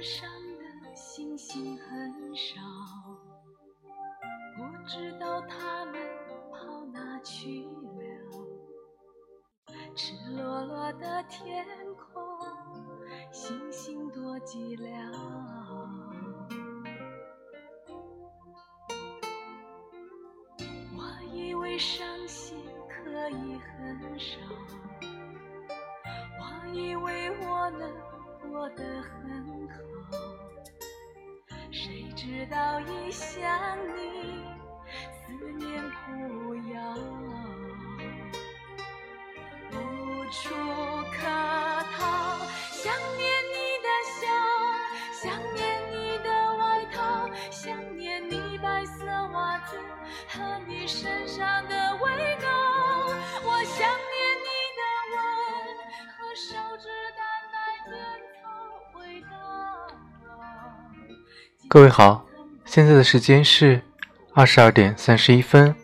天上的星星很少，不知道他们跑哪去了。赤裸裸的天空，星星多寂寥。我以为道一想你，思念扑摇，无处可逃。想念你的笑，想念你的外套，想念你白色袜子和你身上的味道。我想念你的吻和手指淡淡烟草味道。各位好，现在的时间是二十二点三十一分，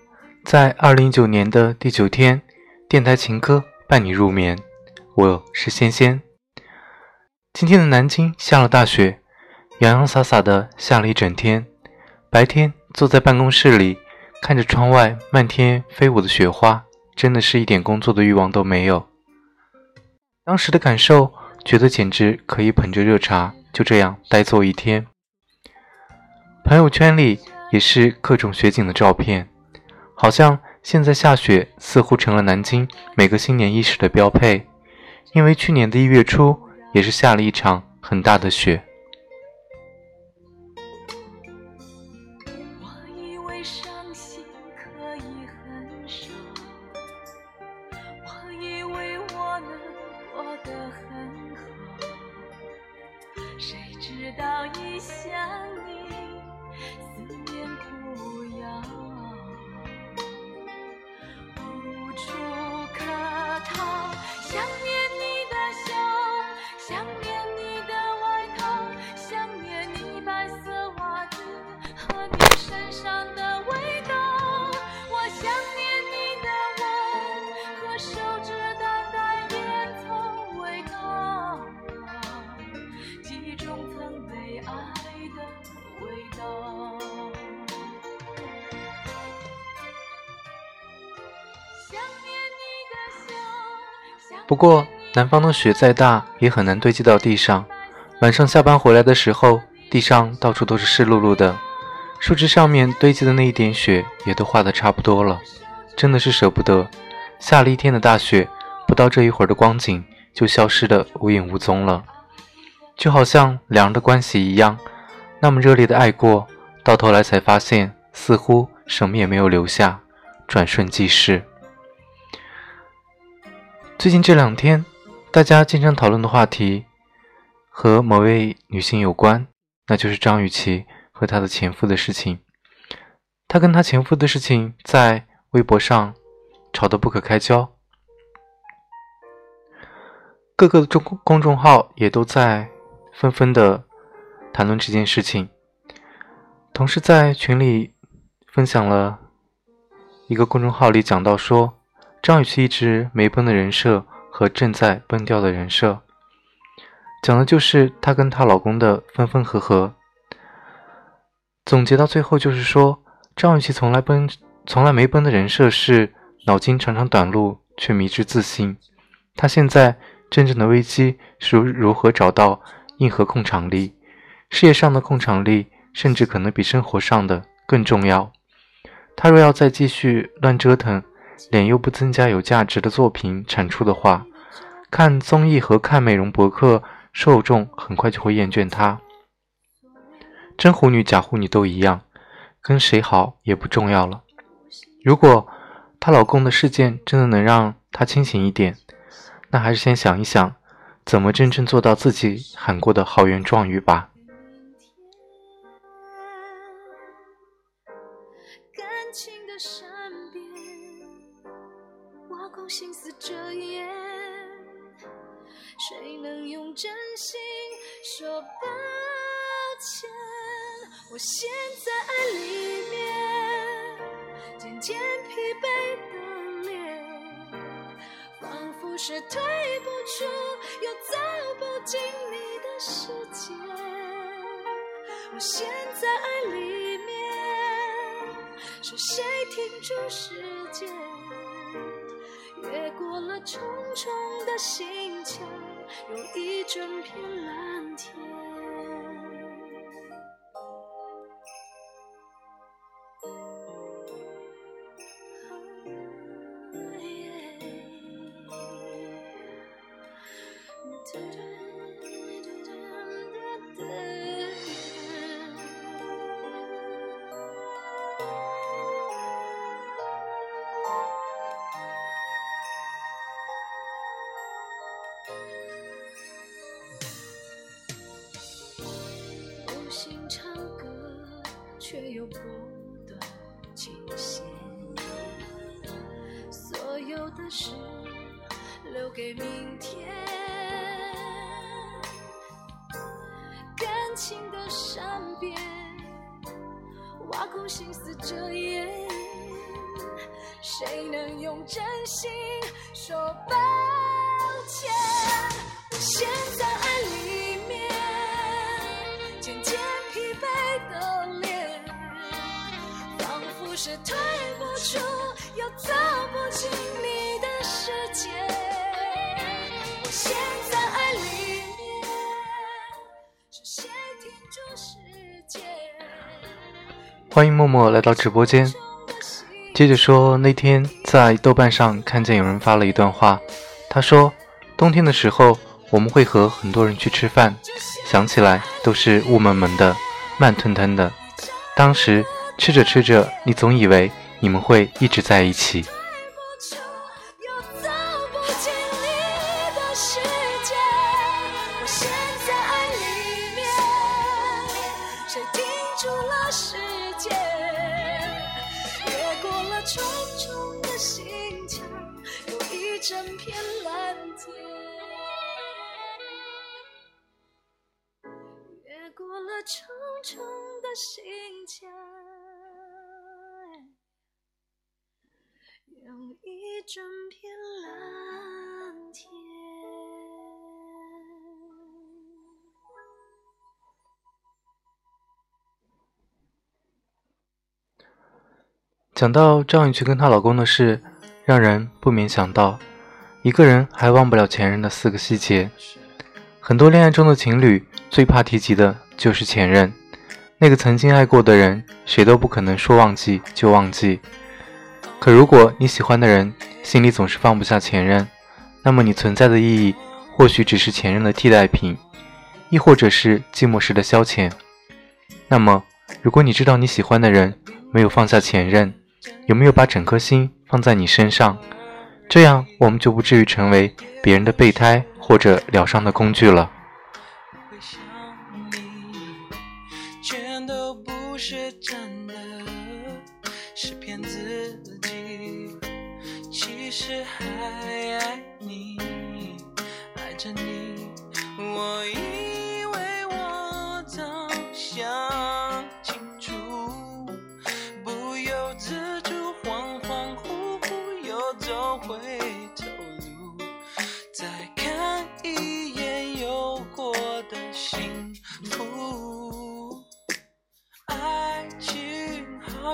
在二零一九年的第九天，电台情歌伴你入眠，我是仙仙。今天的南京下了大雪，洋洋洒洒的下了一整天。白天坐在办公室里，看着窗外漫天飞舞的雪花，真的是一点工作的欲望都没有。当时的感受，觉得简直可以捧着热茶就这样呆坐一天。朋友圈里也是各种雪景的照片，好像现在下雪似乎成了南京每个新年伊始的标配。因为去年的一月初也是下了一场很大的雪。不过，南方的雪再大，也很难堆积到地上。晚上下班回来的时候，地上到处都是湿漉漉的，树枝上面堆积的那一点雪也都化得差不多了。真的是舍不得，下了一天的大雪，不到这一会儿的光景就消失得无影无踪了，就好像两人的关系一样，那么热烈的爱过，到头来才发现似乎什么也没有留下，转瞬即逝。最近这两天，大家经常讨论的话题和某位女性有关，那就是张雨绮和她的前夫的事情。她跟她前夫的事情在微博上吵得不可开交，各个的中公众号也都在纷纷的谈论这件事情。同时在群里分享了一个公众号里讲到说。张雨绮一直没崩的人设和正在崩掉的人设，讲的就是她跟她老公的分分合合。总结到最后就是说，张雨绮从来崩、从来没崩的人设是脑筋常常短路却迷之自信。她现在真正的危机是如何找到硬核控场力，事业上的控场力甚至可能比生活上的更重要。她若要再继续乱折腾，脸又不增加有价值的作品产出的话，看综艺和看美容博客受众很快就会厌倦她。真狐女假狐女都一样，跟谁好也不重要了。如果她老公的事件真的能让她清醒一点，那还是先想一想，怎么真正做到自己喊过的豪言壮语吧。说抱歉？我陷在爱里面，渐渐疲惫的脸，仿佛是退不出又走不进你的世界。我陷在爱里面，是谁停住时间？越过了重重的心墙，有一整片蓝天。欢迎默默来到直播间。接着说，那天在豆瓣上看见有人发了一段话，他说：“冬天的时候，我们会和很多人去吃饭，想起来都是雾蒙蒙的、慢吞吞的。当时吃着吃着，你总以为你们会一直在一起。讲到张雨绮跟她老公的事，让人不免想到，一个人还忘不了前任的四个细节。很多恋爱中的情侣最怕提及的就是前任，那个曾经爱过的人，谁都不可能说忘记就忘记。可如果你喜欢的人心里总是放不下前任，那么你存在的意义或许只是前任的替代品，亦或者是寂寞时的消遣。那么，如果你知道你喜欢的人没有放下前任，有没有把整颗心放在你身上？这样我们就不至于成为别人的备胎或者疗伤的工具了。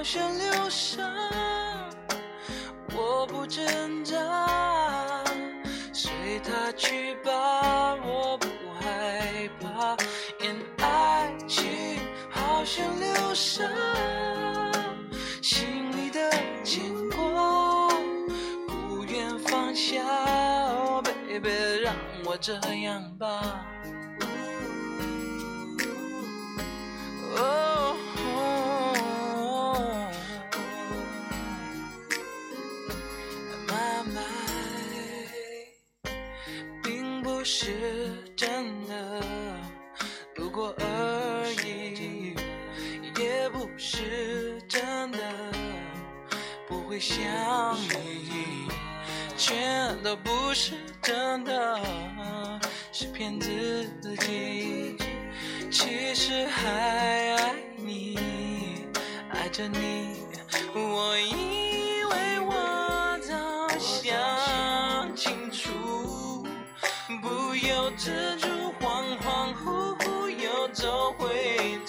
好像流沙，我不挣扎，随它去吧，我不害怕。因爱情好像流沙，心里的牵挂。不愿放下，oh baby，让我这样吧。哦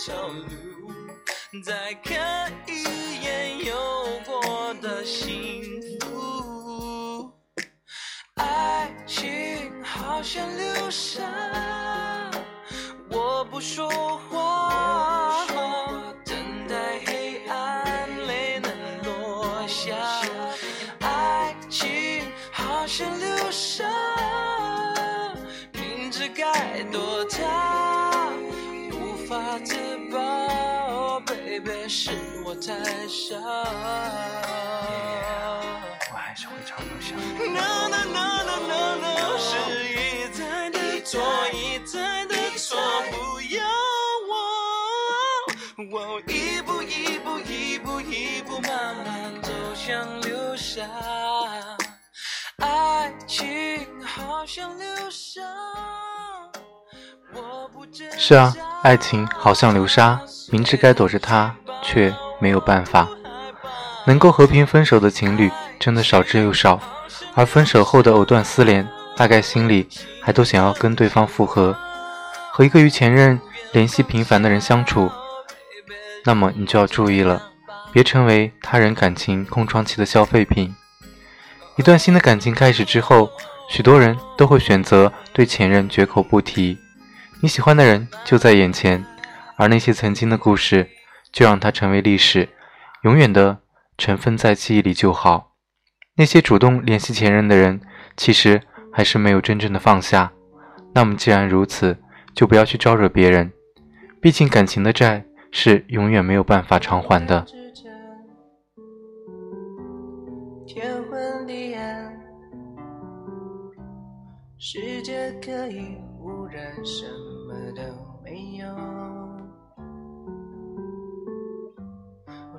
小路，再看一眼有过的幸福。爱情好像流沙，我不说我太傻。我还是会唱流下。No no no no no no，是一再的错，一再的错，不要我，我一步一步一步一步慢慢走向流沙，爱情好像流沙，是啊，爱情好像流沙，明知该躲着它，却没有办法。能够和平分手的情侣真的少之又少，而分手后的藕断丝连，大概心里还都想要跟对方复合。和一个与前任联系频繁的人相处，那么你就要注意了，别成为他人感情空窗期的消费品。一段新的感情开始之后，许多人都会选择对前任绝口不提。你喜欢的人就在眼前，而那些曾经的故事，就让它成为历史，永远的尘封在记忆里就好。那些主动联系前任的人，其实还是没有真正的放下。那么既然如此，就不要去招惹别人，毕竟感情的债是永远没有办法偿还的。世界可以忽然什么都没有。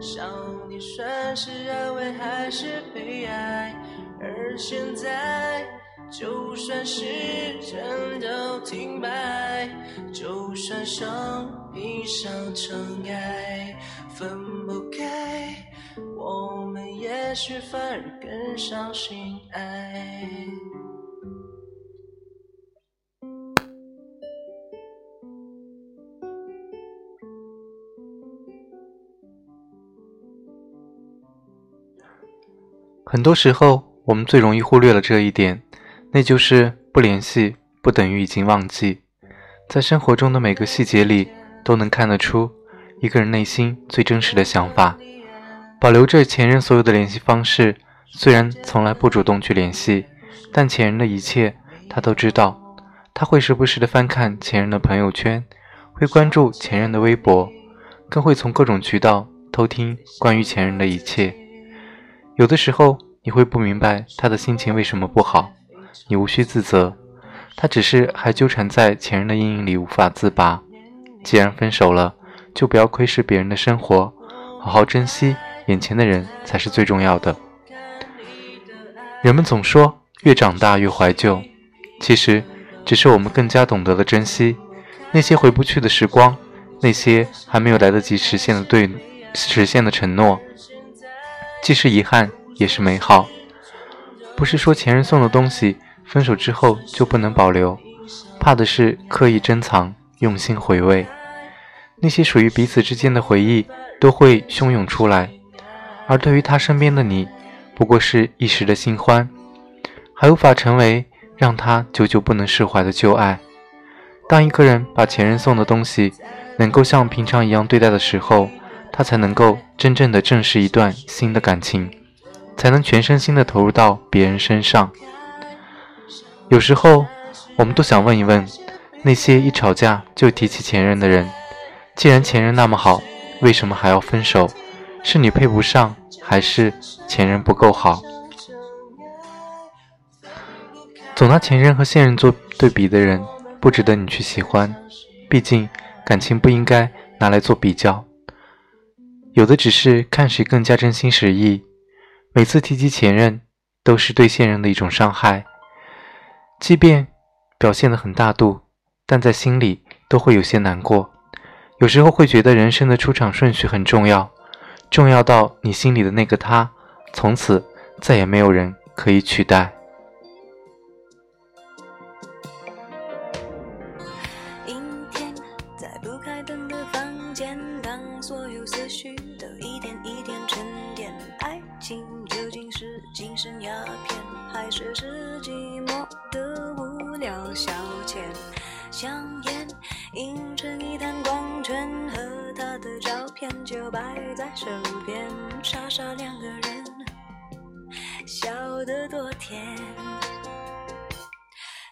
想你算是安慰还是悲哀？而现在，就算时针都停摆，就算生命上尘埃，分不开，我们也许反而更相信爱。很多时候，我们最容易忽略了这一点，那就是不联系不等于已经忘记。在生活中的每个细节里，都能看得出一个人内心最真实的想法。保留着前任所有的联系方式，虽然从来不主动去联系，但前任的一切他都知道。他会时不时的翻看前任的朋友圈，会关注前任的微博，更会从各种渠道偷听关于前任的一切。有的时候你会不明白他的心情为什么不好，你无需自责，他只是还纠缠在前任的阴影里无法自拔。既然分手了，就不要窥视别人的生活，好好珍惜眼前的人才是最重要的。人们总说越长大越怀旧，其实只是我们更加懂得了珍惜那些回不去的时光，那些还没有来得及实现的对实现的承诺。既是遗憾，也是美好。不是说前任送的东西，分手之后就不能保留，怕的是刻意珍藏，用心回味。那些属于彼此之间的回忆，都会汹涌出来。而对于他身边的你，不过是一时的新欢，还无法成为让他久久不能释怀的旧爱。当一个人把前任送的东西，能够像平常一样对待的时候，他才能够真正的正视一段新的感情，才能全身心的投入到别人身上。有时候，我们都想问一问，那些一吵架就提起前任的人，既然前任那么好，为什么还要分手？是你配不上，还是前任不够好？总拿前任和现任做对比的人，不值得你去喜欢。毕竟，感情不应该拿来做比较，有的只是看谁更加真心实意。每次提及前任，都是对现任的一种伤害。即便表现的很大度，但在心里都会有些难过。有时候会觉得人生的出场顺序很重要，重要到你心里的那个他，从此再也没有人可以取代。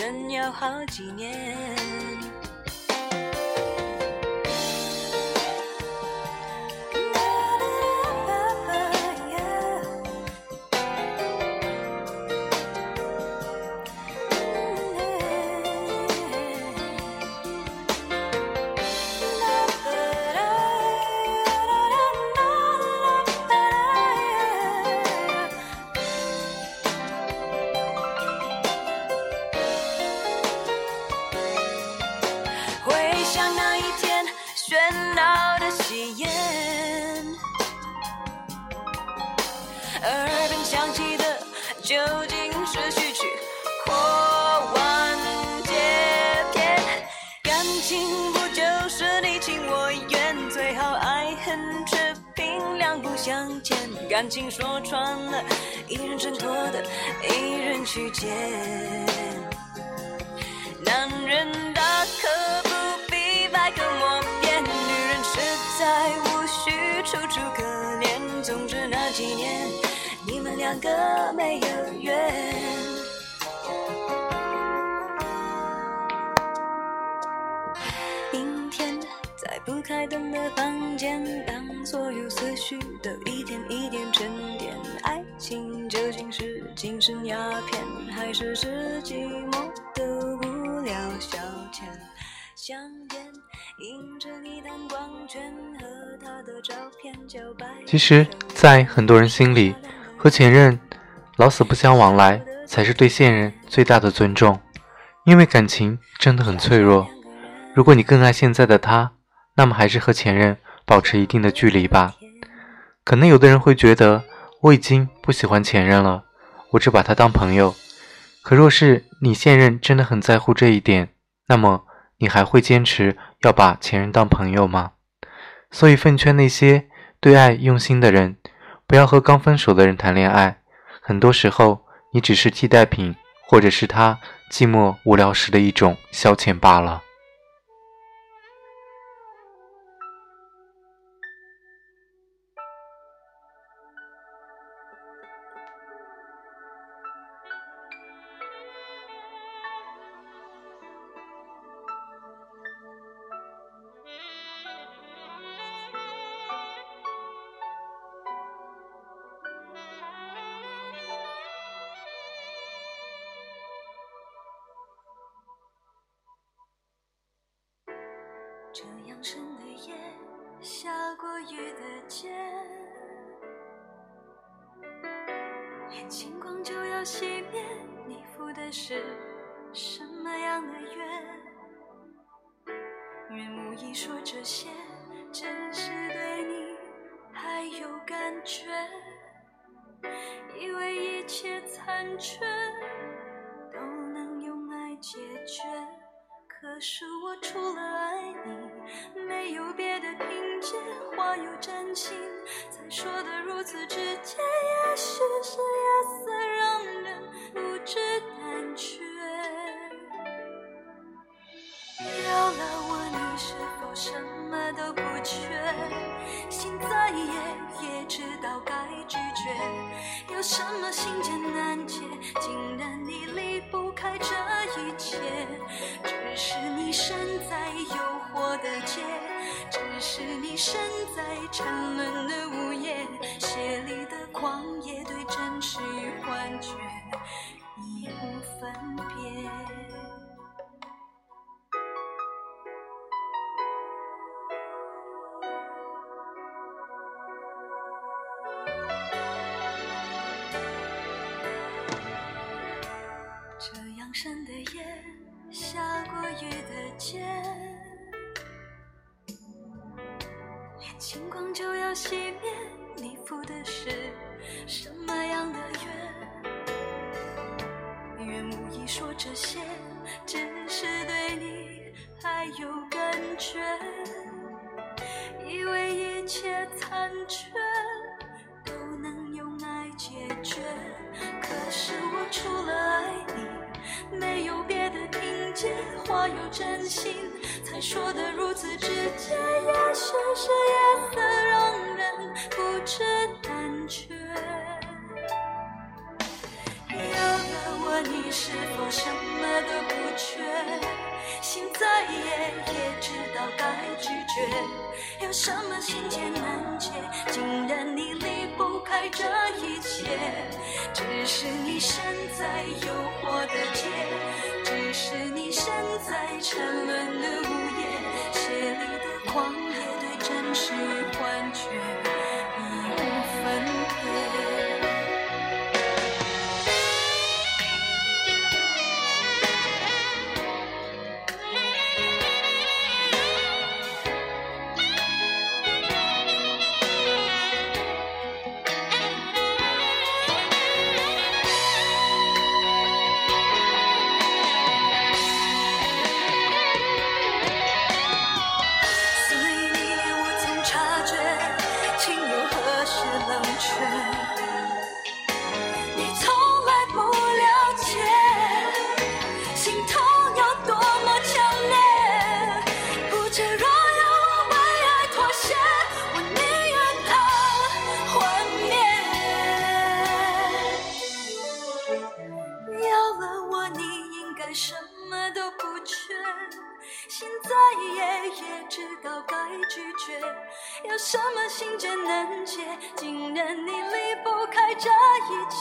真要好几年。相见感情说穿了，一人挣脱的，一人去捡。男人大可不必百口莫辩，女人实在无需楚楚可怜。总之那几年，你们两个没有缘。开灯的房间，当所有思绪都一点一点沉淀，爱情究竟是精神鸦片，还是是寂寞的无聊消遣？香烟映着一滩光圈，和他的照片就摆。其实，在很多人心里，和前任老死不相往来，才是对现任最大的尊重。因为感情真的很脆弱，如果你更爱现在的他。那么还是和前任保持一定的距离吧。可能有的人会觉得我已经不喜欢前任了，我只把他当朋友。可若是你现任真的很在乎这一点，那么你还会坚持要把前任当朋友吗？所以奉劝那些对爱用心的人，不要和刚分手的人谈恋爱。很多时候，你只是替代品，或者是他寂寞无聊时的一种消遣罢了。感觉，以为一切残缺都能用爱解决。可是我除了爱你，没有别的凭借。话有真情，才说得如此直接。也许是夜色让人不知胆怯。要了我，你是否什么都不缺？心再野，也知道该拒绝。有什么心结难解，竟然你离不开这一切？只是你身在诱惑的街，只是你身在沉沦的午夜，血里的狂野对真实与幻觉已无分别。光就要熄灭，你赴的是什么样的约？愿无意说这些，只是对你还有感觉，以为一切残缺都能用爱解决。可是我除了爱你，没有别的凭借。话有真心，才说得如此直接。也许是夜色让人不知胆怯。有了我，你是否什么都不缺？心再野，也知道该拒绝。有什么心结难解，竟然你离不开这一切？只是你身在诱惑的街，只是你身在沉沦的午夜，血里的狂野对真实与幻觉已无分别。什么心结难解，竟然你离不开这一切？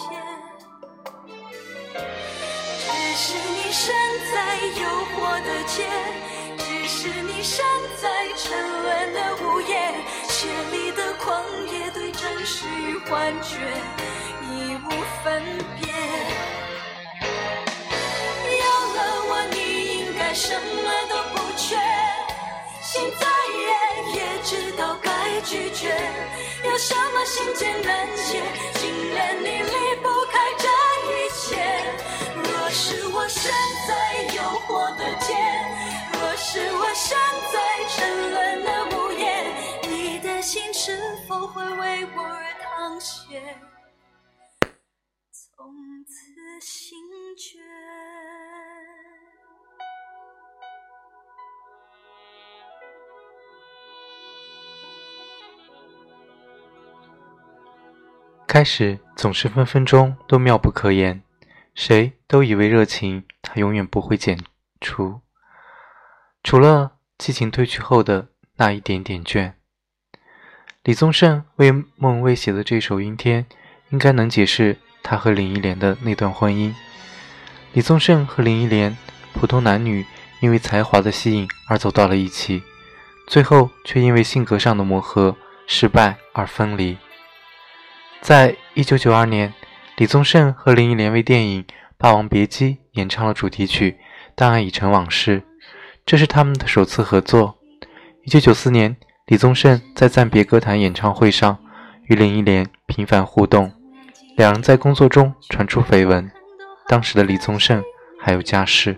只是你身在诱惑的街，只是你身在沉沦的午夜，血里的狂野对真实与幻觉已无分别。要了我，你应该什么拒绝。有什么心结难解，竟然你离不开这一切？若是我身在诱惑的街，若是我身在沉沦的午夜，你的心是否会为我而淌血？从此心决。开始总是分分钟都妙不可言，谁都以为热情它永远不会减除，除了激情褪去后的那一点点倦。李宗盛为孟薇写的这首《阴天》，应该能解释他和林忆莲的那段婚姻。李宗盛和林忆莲，普通男女，因为才华的吸引而走到了一起，最后却因为性格上的磨合失败而分离。在一九九二年，李宗盛和林忆莲为电影《霸王别姬》演唱了主题曲《档案已成往事》，这是他们的首次合作。一九九四年，李宗盛在暂别歌坛演唱会上与林忆莲频繁互动，两人在工作中传出绯闻。当时的李宗盛还有家室。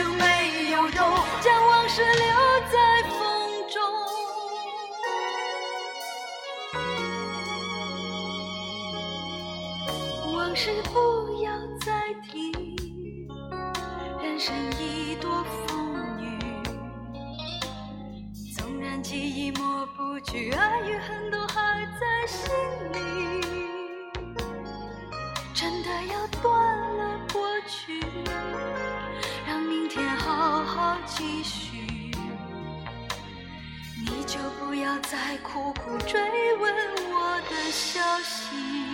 就没有用，将往事留在风中。往事不要再提，人生已多风雨。纵然记忆抹不去，爱与恨都还在心里。真的要断了过去，继续。你就不要再苦苦追问我的消息。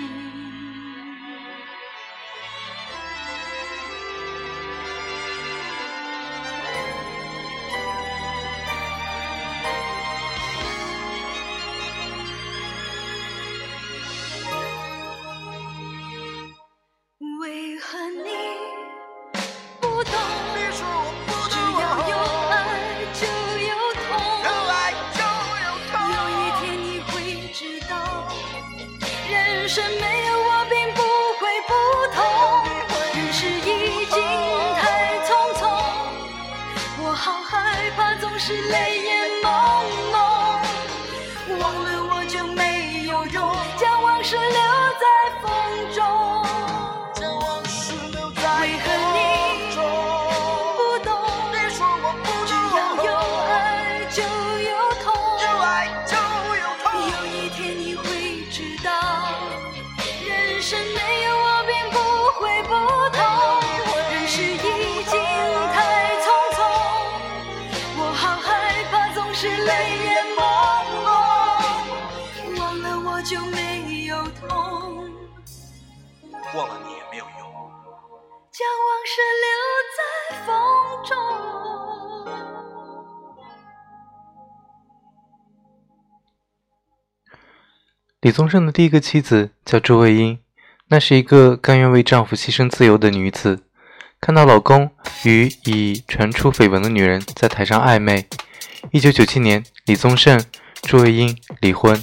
是留在风中。李宗盛的第一个妻子叫朱卫英，那是一个甘愿为丈夫牺牲自由的女子。看到老公与已传出绯闻的女人在台上暧昧，一九九七年，李宗盛、朱卫英离婚。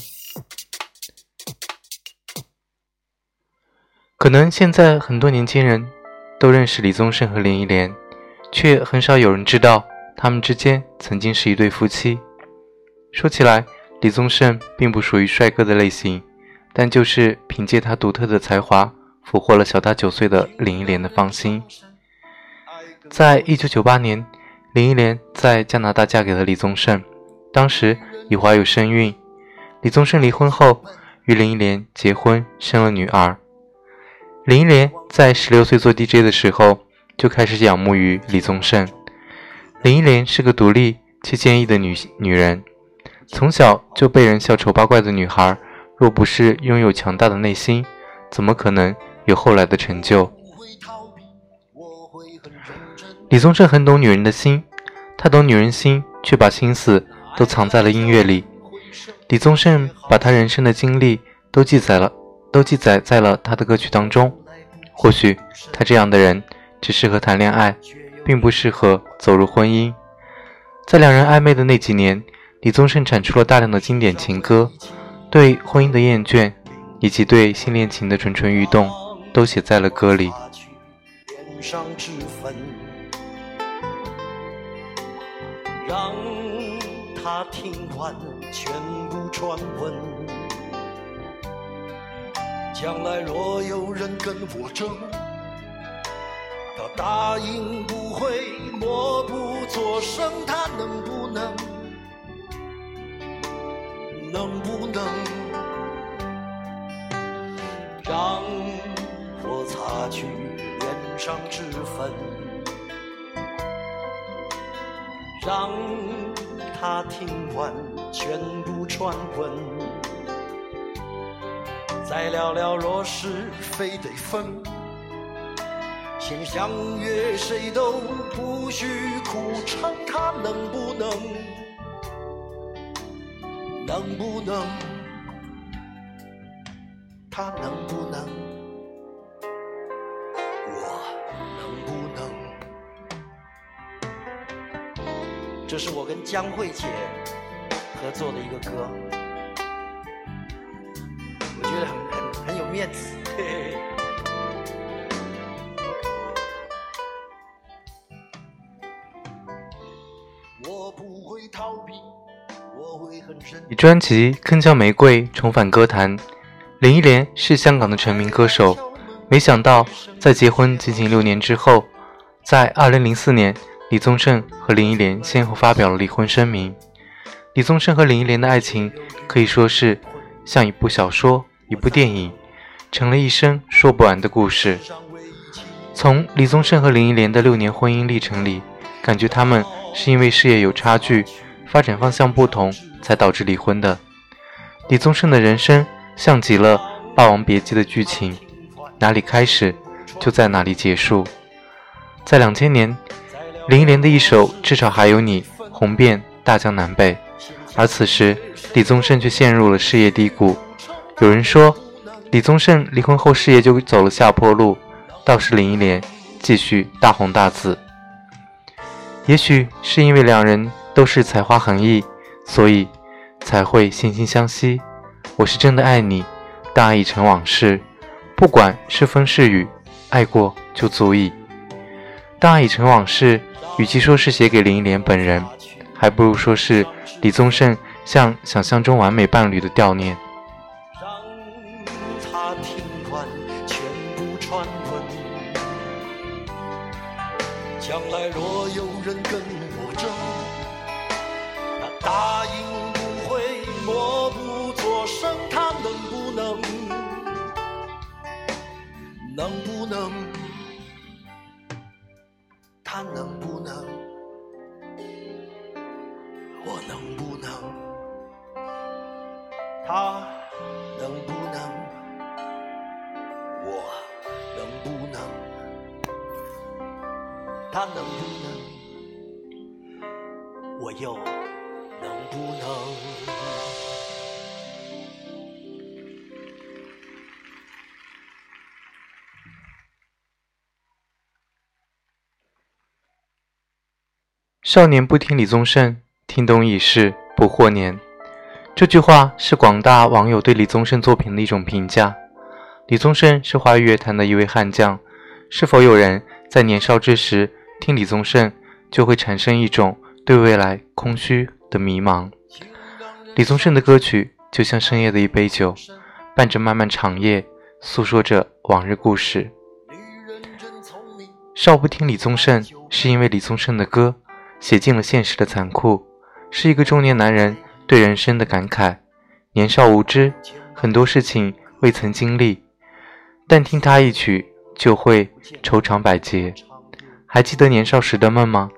可能现在很多年轻人都认识李宗盛和林忆莲，却很少有人知道他们之间曾经是一对夫妻。说起来，李宗盛并不属于帅哥的类型，但就是凭借他独特的才华，俘获了小他九岁的林忆莲的芳心。在一九九八年，林忆莲在加拿大嫁给了李宗盛，当时已怀有身孕。李宗盛离婚后，与林忆莲结婚，生了女儿。林忆莲在十六岁做 DJ 的时候就开始仰慕于李宗盛。林忆莲是个独立且坚毅的女女人，从小就被人笑丑八怪的女孩，若不是拥有强大的内心，怎么可能有后来的成就？李宗盛很懂女人的心，他懂女人心，却把心思都藏在了音乐里。李宗盛把他人生的经历都记载了，都记载在了他的歌曲当中。或许他这样的人只适合谈恋爱，并不适合走入婚姻。在两人暧昧的那几年，李宗盛产出了大量的经典情歌，对婚姻的厌倦，以及对新恋情的蠢蠢欲动，都写在了歌里。让他听完全部传闻。将来若有人跟我争，他答应不会默不作声。他能不能？能不能让我擦去脸上脂粉？让他听完全部传闻，再聊聊若是非得分，先相约谁都不许哭成，他能不能？能不能？他能不能？我能不能这是我跟江慧姐合作的一个歌，我觉得很很很有面子。以专辑《铿锵玫瑰》重返歌坛，林忆莲是香港的成名歌手。没想到，在结婚仅仅六年之后，在二零零四年。李宗盛和林忆莲先后发表了离婚声明。李宗盛和林忆莲的爱情可以说是像一部小说、一部电影，成了一生说不完的故事。从李宗盛和林忆莲的六年婚姻历程里，感觉他们是因为事业有差距、发展方向不同，才导致离婚的。李宗盛的人生像极了《霸王别姬》的剧情，哪里开始就在哪里结束。在两千年。林忆莲的一首《至少还有你》红遍大江南北，而此时李宗盛却陷入了事业低谷。有人说，李宗盛离婚后事业就走了下坡路，倒是林忆莲继续大红大紫。也许是因为两人都是才华横溢，所以才会惺惺相惜。我是真的爱你，但爱已成往事。不管是风是雨，爱过就足矣。但爱已成往事。与其说是写给林忆莲本人，还不如说是李宗盛向想象中完美伴侣的悼念。他能不能？我又能不能？少年不听李宗盛，听懂已是不惑年。这句话是广大网友对李宗盛作品的一种评价。李宗盛是华语乐坛的一位悍将，是否有人在年少之时听李宗盛，就会产生一种对未来空虚的迷茫？李宗盛的歌曲就像深夜的一杯酒，伴着漫漫长夜，诉说着往日故事。少不听李宗盛，是因为李宗盛的歌。写尽了现实的残酷，是一个中年男人对人生的感慨。年少无知，很多事情未曾经历，但听他一曲，就会愁肠百结。还记得年少时的梦吗？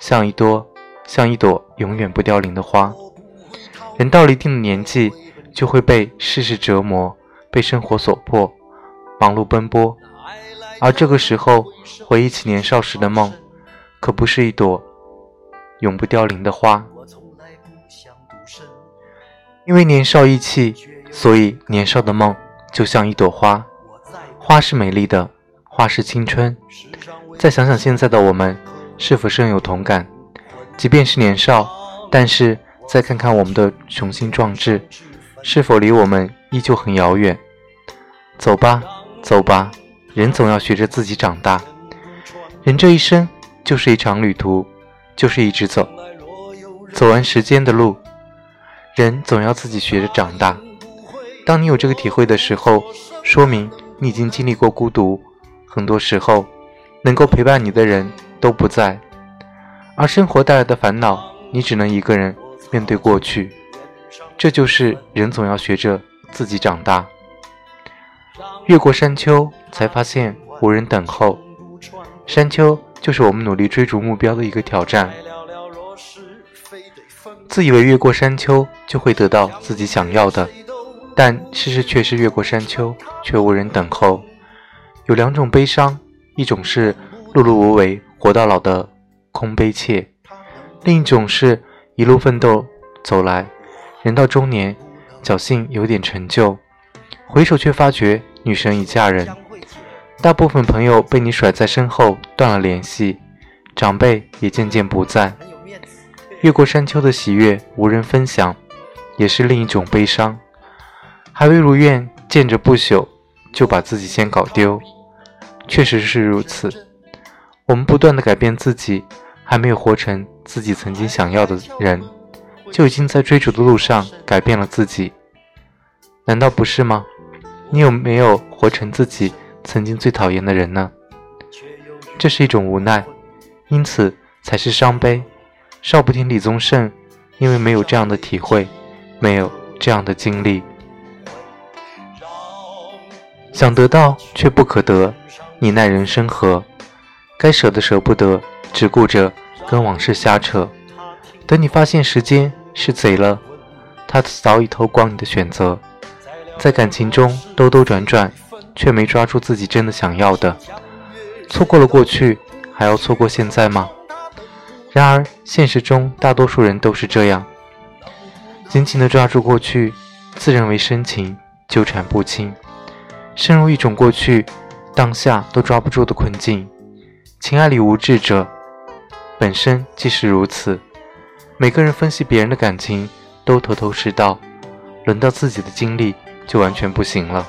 像一朵，像一朵永远不凋零的花。人到了一定的年纪，就会被世事折磨，被生活所迫，忙碌奔波。而这个时候，回忆起年少时的梦，可不是一朵永不凋零的花。因为年少意气，所以年少的梦就像一朵花。花是美丽的，花是青春。再想想现在的我们，是否深有同感？即便是年少，但是再看看我们的雄心壮志，是否离我们依旧很遥远？走吧，走吧。人总要学着自己长大，人这一生就是一场旅途，就是一直走，走完时间的路。人总要自己学着长大。当你有这个体会的时候，说明你已经经历过孤独。很多时候，能够陪伴你的人都不在，而生活带来的烦恼，你只能一个人面对过去。这就是人总要学着自己长大。越过山丘，才发现无人等候。山丘就是我们努力追逐目标的一个挑战。自以为越过山丘就会得到自己想要的，但事实却是越过山丘却无人等候。有两种悲伤，一种是碌碌无为活到老的空悲切，另一种是一路奋斗走来，人到中年侥幸有点成就，回首却发觉。女神已嫁人，大部分朋友被你甩在身后，断了联系，长辈也渐渐不在。越过山丘的喜悦无人分享，也是另一种悲伤。还未如愿见着不朽，就把自己先搞丢。确实是如此，我们不断的改变自己，还没有活成自己曾经想要的人，就已经在追逐的路上改变了自己。难道不是吗？你有没有活成自己曾经最讨厌的人呢？这是一种无奈，因此才是伤悲。少不听李宗盛，因为没有这样的体会，没有这样的经历。想得到却不可得，你奈人生何？该舍的舍不得，只顾着跟往事瞎扯。等你发现时间是贼了，他早已偷光你的选择。在感情中兜兜转转，却没抓住自己真的想要的，错过了过去，还要错过现在吗？然而现实中大多数人都是这样，紧紧地抓住过去，自认为深情，纠缠不清，深入一种过去，当下都抓不住的困境。情爱里无智者，本身即是如此。每个人分析别人的感情都头头是道，轮到自己的经历。就完全不行了。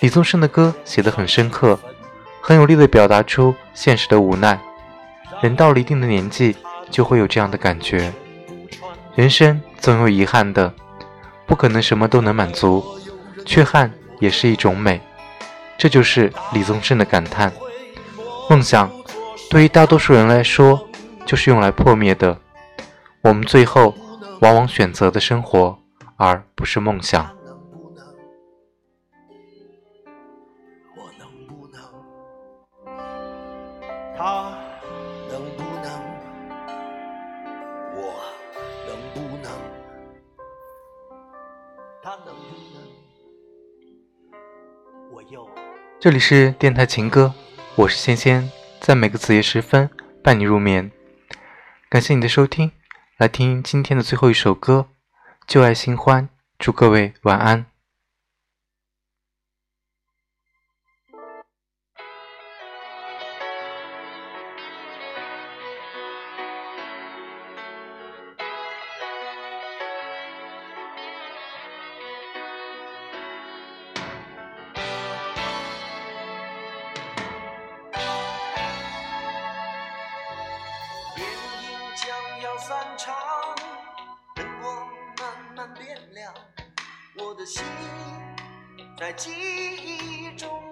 李宗盛的歌写得很深刻，很有力地表达出现实的无奈。人到了一定的年纪，就会有这样的感觉。人生总有遗憾的，不可能什么都能满足，缺憾也是一种美。这就是李宗盛的感叹。梦想对于大多数人来说，就是用来破灭的。我们最后往往选择的生活，而不是梦想。这里是电台情歌，我是仙仙，在每个子夜时分伴你入眠。感谢你的收听，来听今天的最后一首歌《旧爱新欢》，祝各位晚安。的心在记忆中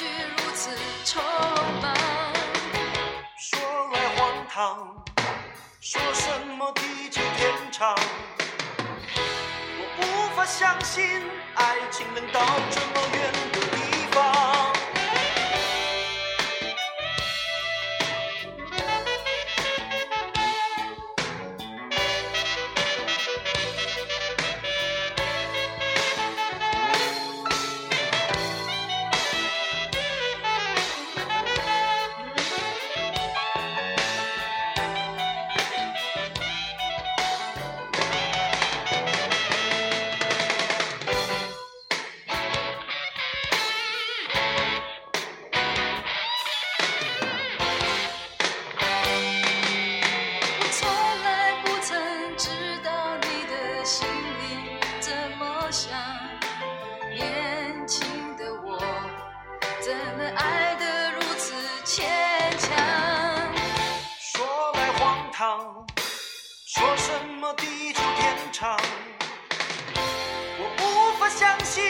去如此匆忙说来荒唐说什么地久天长我无法相信爱情能到这么远。场说什么地久天长我无法相信